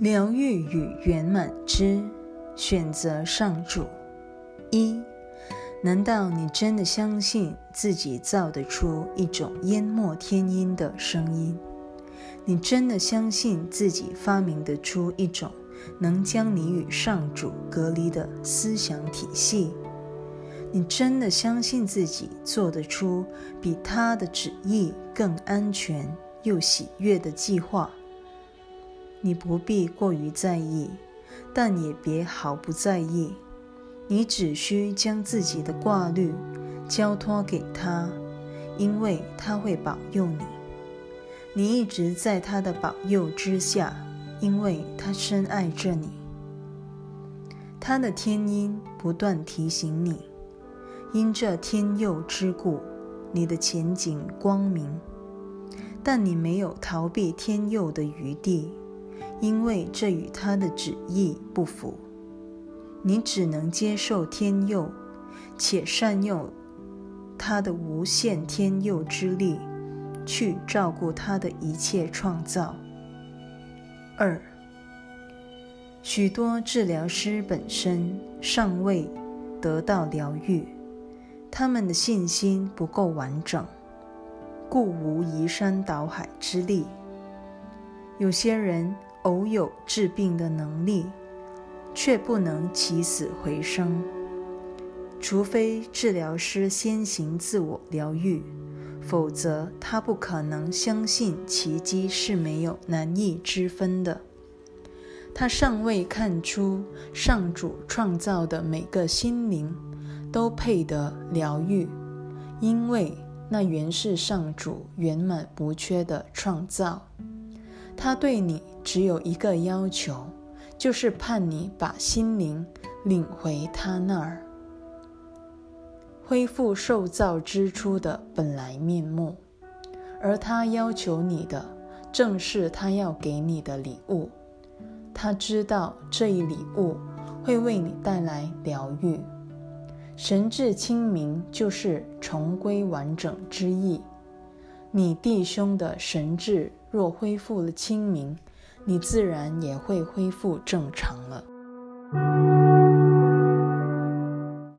疗愈与圆满之选择上主。一，难道你真的相信自己造得出一种淹没天音的声音？你真的相信自己发明得出一种能将你与上主隔离的思想体系？你真的相信自己做得出比他的旨意更安全又喜悦的计划？你不必过于在意，但也别毫不在意。你只需将自己的挂虑交托给他，因为他会保佑你。你一直在他的保佑之下，因为他深爱着你。他的天音不断提醒你，因这天佑之故，你的前景光明。但你没有逃避天佑的余地。因为这与他的旨意不符，你只能接受天佑，且善用他的无限天佑之力，去照顾他的一切创造。二，许多治疗师本身尚未得到疗愈，他们的信心不够完整，故无移山倒海之力。有些人。偶有治病的能力，却不能起死回生。除非治疗师先行自我疗愈，否则他不可能相信奇迹是没有难易之分的。他尚未看出上主创造的每个心灵都配得疗愈，因为那原是上主圆满不缺的创造。他对你。只有一个要求，就是盼你把心灵领回他那儿，恢复受造之初的本来面目。而他要求你的，正是他要给你的礼物。他知道这一礼物会为你带来疗愈。神志清明就是重归完整之意。你弟兄的神志若恢复了清明，你自然也会恢复正常了。